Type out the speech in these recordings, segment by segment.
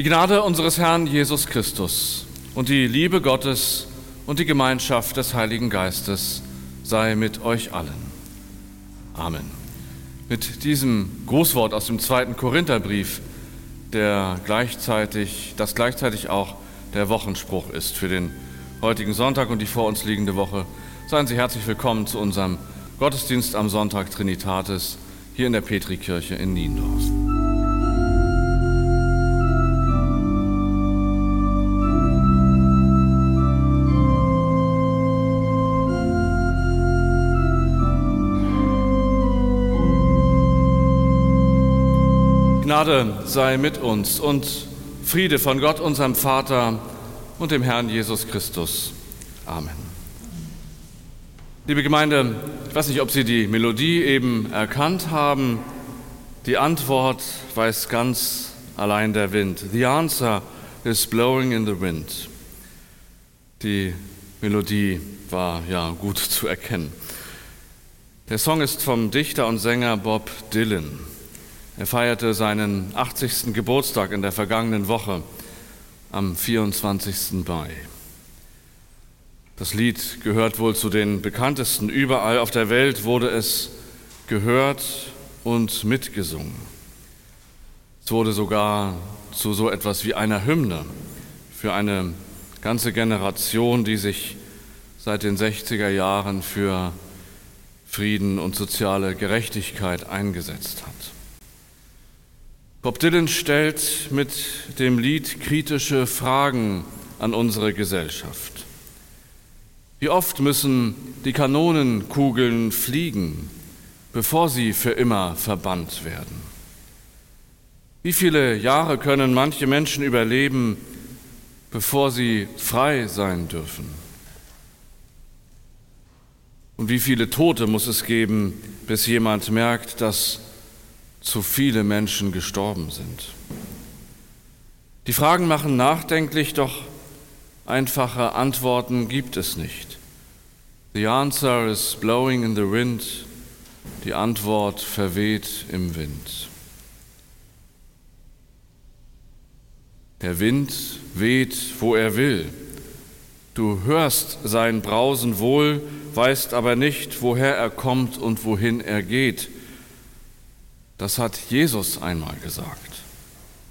Die Gnade unseres Herrn Jesus Christus und die Liebe Gottes und die Gemeinschaft des Heiligen Geistes sei mit euch allen. Amen. Mit diesem Grußwort aus dem zweiten Korintherbrief, der gleichzeitig, das gleichzeitig auch der Wochenspruch ist für den heutigen Sonntag und die vor uns liegende Woche, seien Sie herzlich willkommen zu unserem Gottesdienst am Sonntag Trinitatis hier in der Petrikirche in Niendorf. Gnade sei mit uns und Friede von Gott, unserem Vater und dem Herrn Jesus Christus. Amen. Liebe Gemeinde, ich weiß nicht, ob Sie die Melodie eben erkannt haben. Die Antwort weiß ganz allein der Wind. The answer is blowing in the wind. Die Melodie war ja gut zu erkennen. Der Song ist vom Dichter und Sänger Bob Dylan. Er feierte seinen 80. Geburtstag in der vergangenen Woche am 24. Mai. Das Lied gehört wohl zu den bekanntesten. Überall auf der Welt wurde es gehört und mitgesungen. Es wurde sogar zu so etwas wie einer Hymne für eine ganze Generation, die sich seit den 60er Jahren für Frieden und soziale Gerechtigkeit eingesetzt hat. Bob Dylan stellt mit dem Lied kritische Fragen an unsere Gesellschaft. Wie oft müssen die Kanonenkugeln fliegen, bevor sie für immer verbannt werden? Wie viele Jahre können manche Menschen überleben, bevor sie frei sein dürfen? Und wie viele Tote muss es geben, bis jemand merkt, dass zu viele Menschen gestorben sind. Die Fragen machen nachdenklich, doch einfache Antworten gibt es nicht. The answer is blowing in the wind. Die Antwort verweht im Wind. Der Wind weht, wo er will. Du hörst sein Brausen wohl, weißt aber nicht, woher er kommt und wohin er geht. Das hat Jesus einmal gesagt.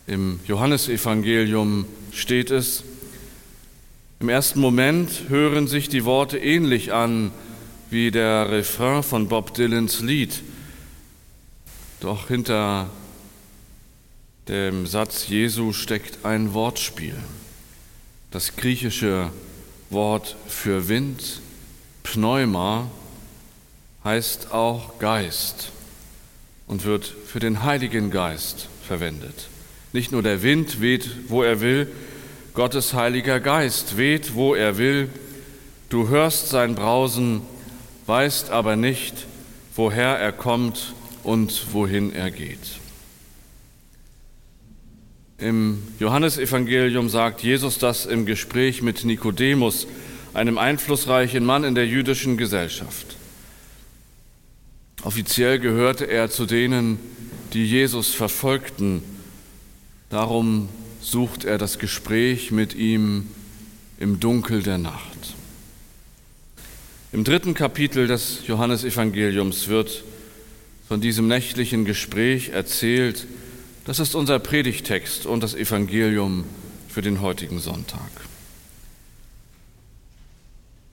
Im Johannesevangelium steht es, im ersten Moment hören sich die Worte ähnlich an wie der Refrain von Bob Dylans Lied. Doch hinter dem Satz Jesu steckt ein Wortspiel. Das griechische Wort für Wind, Pneuma, heißt auch Geist und wird für den Heiligen Geist verwendet. Nicht nur der Wind weht, wo er will, Gottes Heiliger Geist weht, wo er will. Du hörst sein Brausen, weißt aber nicht, woher er kommt und wohin er geht. Im Johannesevangelium sagt Jesus das im Gespräch mit Nikodemus, einem einflussreichen Mann in der jüdischen Gesellschaft. Offiziell gehörte er zu denen, die Jesus verfolgten. Darum sucht er das Gespräch mit ihm im Dunkel der Nacht. Im dritten Kapitel des Johannesevangeliums wird von diesem nächtlichen Gespräch erzählt. Das ist unser Predigtext und das Evangelium für den heutigen Sonntag.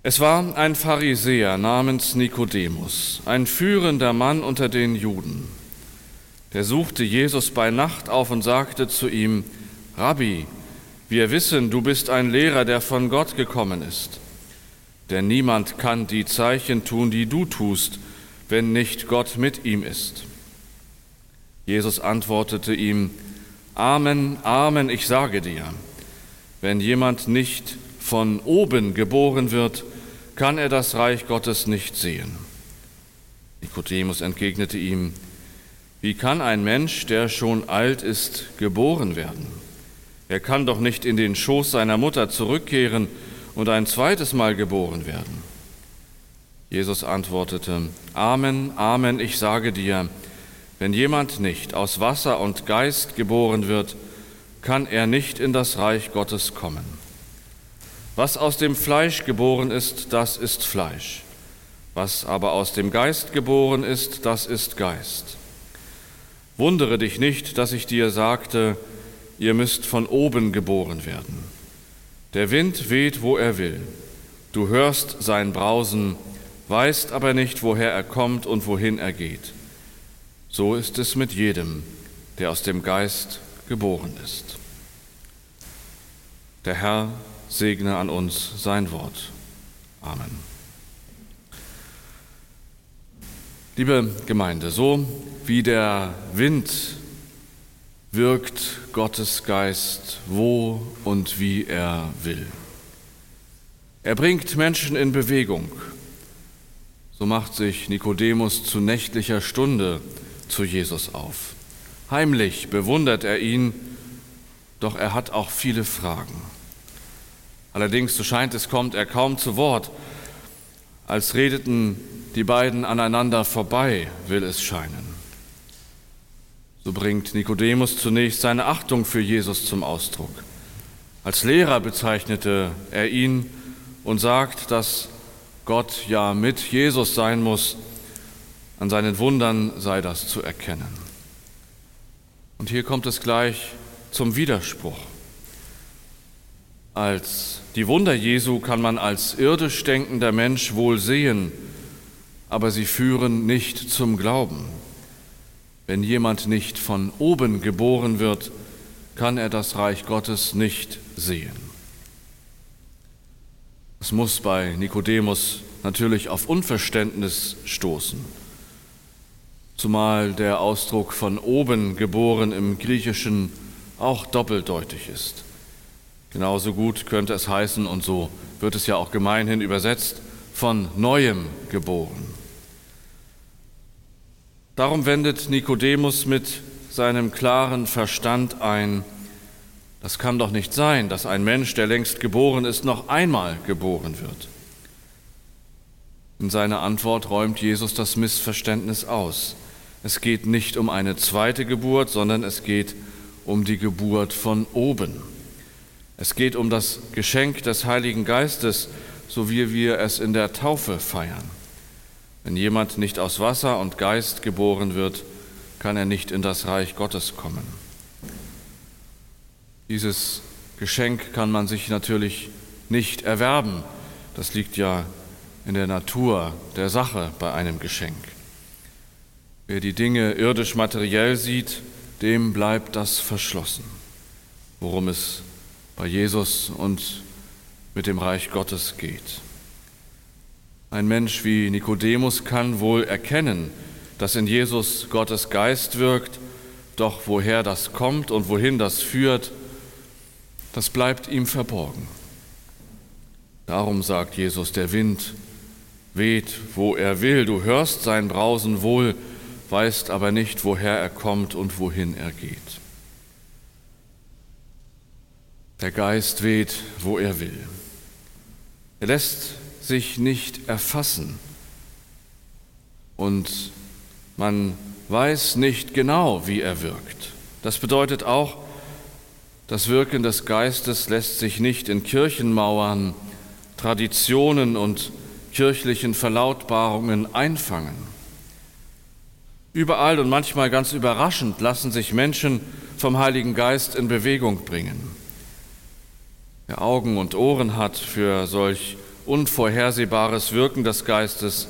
Es war ein Pharisäer namens Nikodemus, ein führender Mann unter den Juden. Der suchte Jesus bei Nacht auf und sagte zu ihm, Rabbi, wir wissen, du bist ein Lehrer, der von Gott gekommen ist. Denn niemand kann die Zeichen tun, die du tust, wenn nicht Gott mit ihm ist. Jesus antwortete ihm, Amen, Amen, ich sage dir, wenn jemand nicht von oben geboren wird, kann er das Reich Gottes nicht sehen. Nikodemus entgegnete ihm, wie kann ein Mensch, der schon alt ist, geboren werden? Er kann doch nicht in den Schoß seiner Mutter zurückkehren und ein zweites Mal geboren werden. Jesus antwortete, Amen, Amen, ich sage dir, wenn jemand nicht aus Wasser und Geist geboren wird, kann er nicht in das Reich Gottes kommen. Was aus dem Fleisch geboren ist, das ist Fleisch. Was aber aus dem Geist geboren ist, das ist Geist. Wundere dich nicht, dass ich dir sagte, ihr müsst von oben geboren werden. Der Wind weht, wo er will. Du hörst sein Brausen, weißt aber nicht, woher er kommt und wohin er geht. So ist es mit jedem, der aus dem Geist geboren ist. Der Herr segne an uns sein Wort. Amen. Liebe Gemeinde, so wie der Wind wirkt Gottes Geist, wo und wie er will. Er bringt Menschen in Bewegung. So macht sich Nikodemus zu nächtlicher Stunde zu Jesus auf. Heimlich bewundert er ihn, doch er hat auch viele Fragen. Allerdings, so scheint es, kommt er kaum zu Wort. Als redeten die beiden aneinander vorbei, will es scheinen. So bringt Nikodemus zunächst seine Achtung für Jesus zum Ausdruck. Als Lehrer bezeichnete er ihn und sagt, dass Gott ja mit Jesus sein muss. An seinen Wundern sei das zu erkennen. Und hier kommt es gleich zum Widerspruch. Als die Wunder Jesu kann man als irdisch denkender Mensch wohl sehen, aber sie führen nicht zum Glauben. Wenn jemand nicht von oben geboren wird, kann er das Reich Gottes nicht sehen. Es muss bei Nikodemus natürlich auf Unverständnis stoßen, zumal der Ausdruck von oben geboren im Griechischen auch doppeldeutig ist. Genauso gut könnte es heißen, und so wird es ja auch gemeinhin übersetzt, von neuem geboren. Darum wendet Nikodemus mit seinem klaren Verstand ein, das kann doch nicht sein, dass ein Mensch, der längst geboren ist, noch einmal geboren wird. In seiner Antwort räumt Jesus das Missverständnis aus. Es geht nicht um eine zweite Geburt, sondern es geht um die Geburt von oben. Es geht um das Geschenk des Heiligen Geistes, so wie wir es in der Taufe feiern. Wenn jemand nicht aus Wasser und Geist geboren wird, kann er nicht in das Reich Gottes kommen. Dieses Geschenk kann man sich natürlich nicht erwerben. Das liegt ja in der Natur der Sache bei einem Geschenk. Wer die Dinge irdisch materiell sieht, dem bleibt das verschlossen, worum es bei Jesus und mit dem Reich Gottes geht. Ein Mensch wie Nikodemus kann wohl erkennen, dass in Jesus Gottes Geist wirkt, doch woher das kommt und wohin das führt, das bleibt ihm verborgen. Darum sagt Jesus, der Wind weht, wo er will, du hörst sein Brausen wohl, weißt aber nicht, woher er kommt und wohin er geht. Der Geist weht, wo er will. Er lässt sich nicht erfassen. Und man weiß nicht genau, wie er wirkt. Das bedeutet auch, das Wirken des Geistes lässt sich nicht in Kirchenmauern, Traditionen und kirchlichen Verlautbarungen einfangen. Überall und manchmal ganz überraschend lassen sich Menschen vom Heiligen Geist in Bewegung bringen. Wer Augen und Ohren hat für solch unvorhersehbares Wirken des Geistes,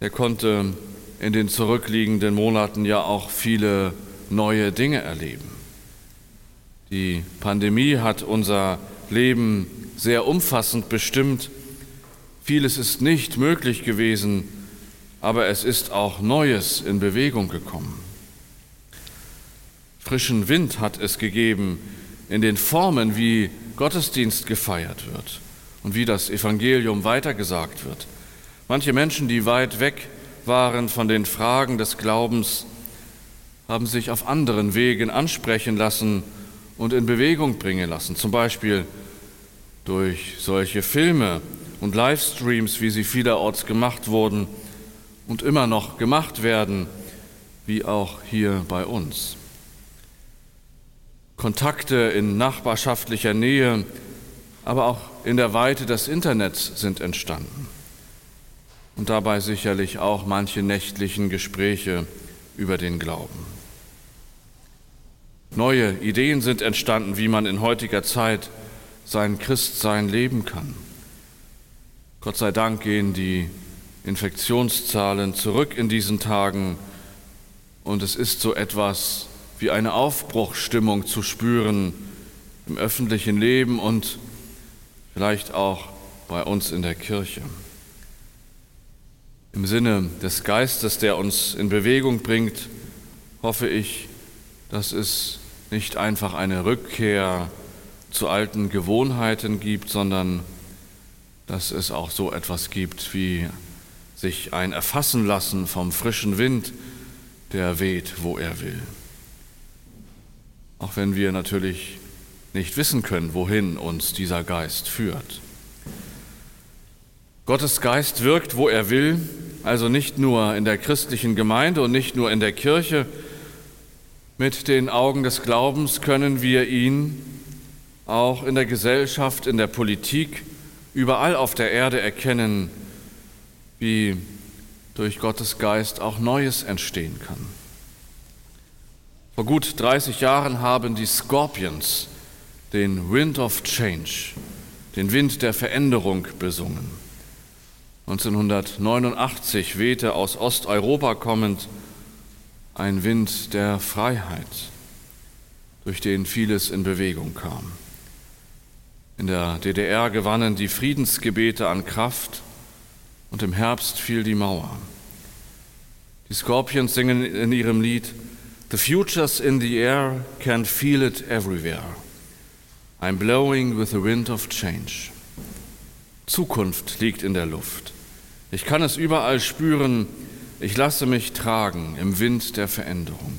er konnte in den zurückliegenden Monaten ja auch viele neue Dinge erleben. Die Pandemie hat unser Leben sehr umfassend bestimmt. Vieles ist nicht möglich gewesen, aber es ist auch Neues in Bewegung gekommen. Frischen Wind hat es gegeben in den Formen, wie Gottesdienst gefeiert wird und wie das Evangelium weitergesagt wird. Manche Menschen, die weit weg waren von den Fragen des Glaubens, haben sich auf anderen Wegen ansprechen lassen und in Bewegung bringen lassen, zum Beispiel durch solche Filme und Livestreams, wie sie vielerorts gemacht wurden und immer noch gemacht werden, wie auch hier bei uns. Kontakte in nachbarschaftlicher Nähe, aber auch in der Weite des Internets sind entstanden. Und dabei sicherlich auch manche nächtlichen Gespräche über den Glauben. Neue Ideen sind entstanden, wie man in heutiger Zeit sein Christsein leben kann. Gott sei Dank gehen die Infektionszahlen zurück in diesen Tagen und es ist so etwas wie eine Aufbruchstimmung zu spüren im öffentlichen Leben und vielleicht auch bei uns in der Kirche. Im Sinne des Geistes, der uns in Bewegung bringt, hoffe ich, dass es nicht einfach eine Rückkehr zu alten Gewohnheiten gibt, sondern dass es auch so etwas gibt wie sich ein Erfassen lassen vom frischen Wind, der weht, wo er will. Auch wenn wir natürlich nicht wissen können, wohin uns dieser Geist führt. Gottes Geist wirkt, wo er will, also nicht nur in der christlichen Gemeinde und nicht nur in der Kirche. Mit den Augen des Glaubens können wir ihn auch in der Gesellschaft, in der Politik, überall auf der Erde erkennen, wie durch Gottes Geist auch Neues entstehen kann. Vor gut 30 Jahren haben die Scorpions den Wind of Change, den Wind der Veränderung besungen. 1989 wehte aus Osteuropa kommend ein Wind der Freiheit, durch den vieles in Bewegung kam. In der DDR gewannen die Friedensgebete an Kraft und im Herbst fiel die Mauer. Die Scorpions singen in ihrem Lied The future's in the air, can feel it everywhere. I'm blowing with the wind of change. Zukunft liegt in der Luft. Ich kann es überall spüren. Ich lasse mich tragen im Wind der Veränderung.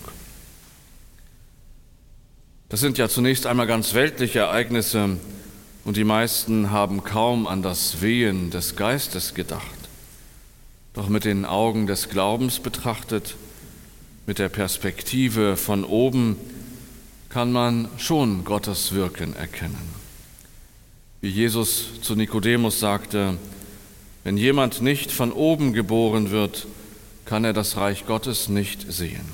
Das sind ja zunächst einmal ganz weltliche Ereignisse, und die meisten haben kaum an das Wehen des Geistes gedacht. Doch mit den Augen des Glaubens betrachtet, mit der Perspektive von oben, kann man schon Gottes Wirken erkennen. Wie Jesus zu Nikodemus sagte, wenn jemand nicht von oben geboren wird, kann er das Reich Gottes nicht sehen.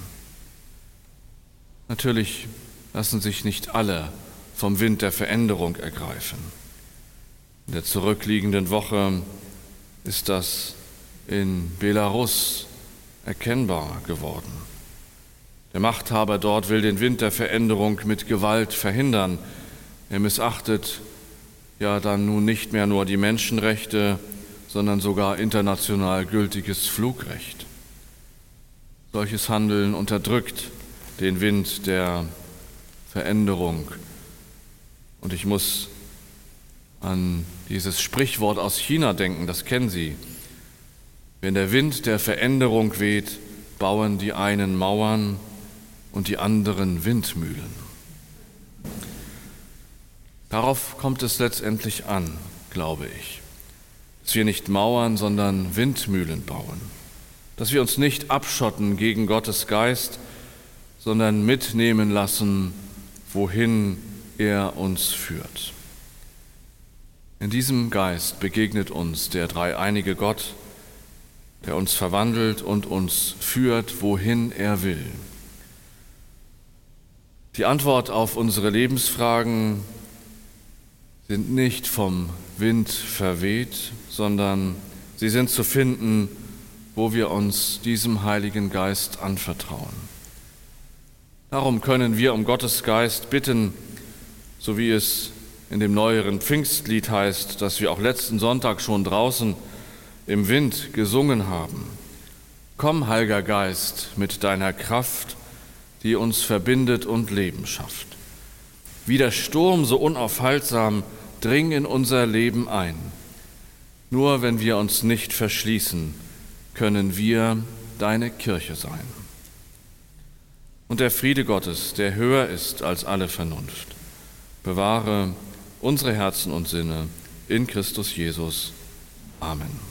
Natürlich lassen sich nicht alle vom Wind der Veränderung ergreifen. In der zurückliegenden Woche ist das in Belarus erkennbar geworden. Der Machthaber dort will den Wind der Veränderung mit Gewalt verhindern. Er missachtet ja dann nun nicht mehr nur die Menschenrechte, sondern sogar international gültiges Flugrecht. Solches Handeln unterdrückt den Wind der Veränderung und ich muss an dieses Sprichwort aus China denken, das kennen Sie. Wenn der Wind der Veränderung weht, bauen die einen Mauern und die anderen Windmühlen. Darauf kommt es letztendlich an, glaube ich, dass wir nicht Mauern, sondern Windmühlen bauen, dass wir uns nicht abschotten gegen Gottes Geist, sondern mitnehmen lassen, wohin er uns führt. In diesem Geist begegnet uns der dreieinige Gott, der uns verwandelt und uns führt, wohin er will. Die Antwort auf unsere Lebensfragen sind nicht vom Wind verweht, sondern sie sind zu finden, wo wir uns diesem Heiligen Geist anvertrauen. Darum können wir um Gottes Geist bitten, so wie es in dem neueren Pfingstlied heißt, das wir auch letzten Sonntag schon draußen im Wind gesungen haben. Komm, Heiliger Geist, mit deiner Kraft, die uns verbindet und Leben schafft. Wie der Sturm so unaufhaltsam dring in unser Leben ein. Nur wenn wir uns nicht verschließen, können wir deine Kirche sein. Und der Friede Gottes, der höher ist als alle Vernunft, bewahre unsere Herzen und Sinne in Christus Jesus. Amen.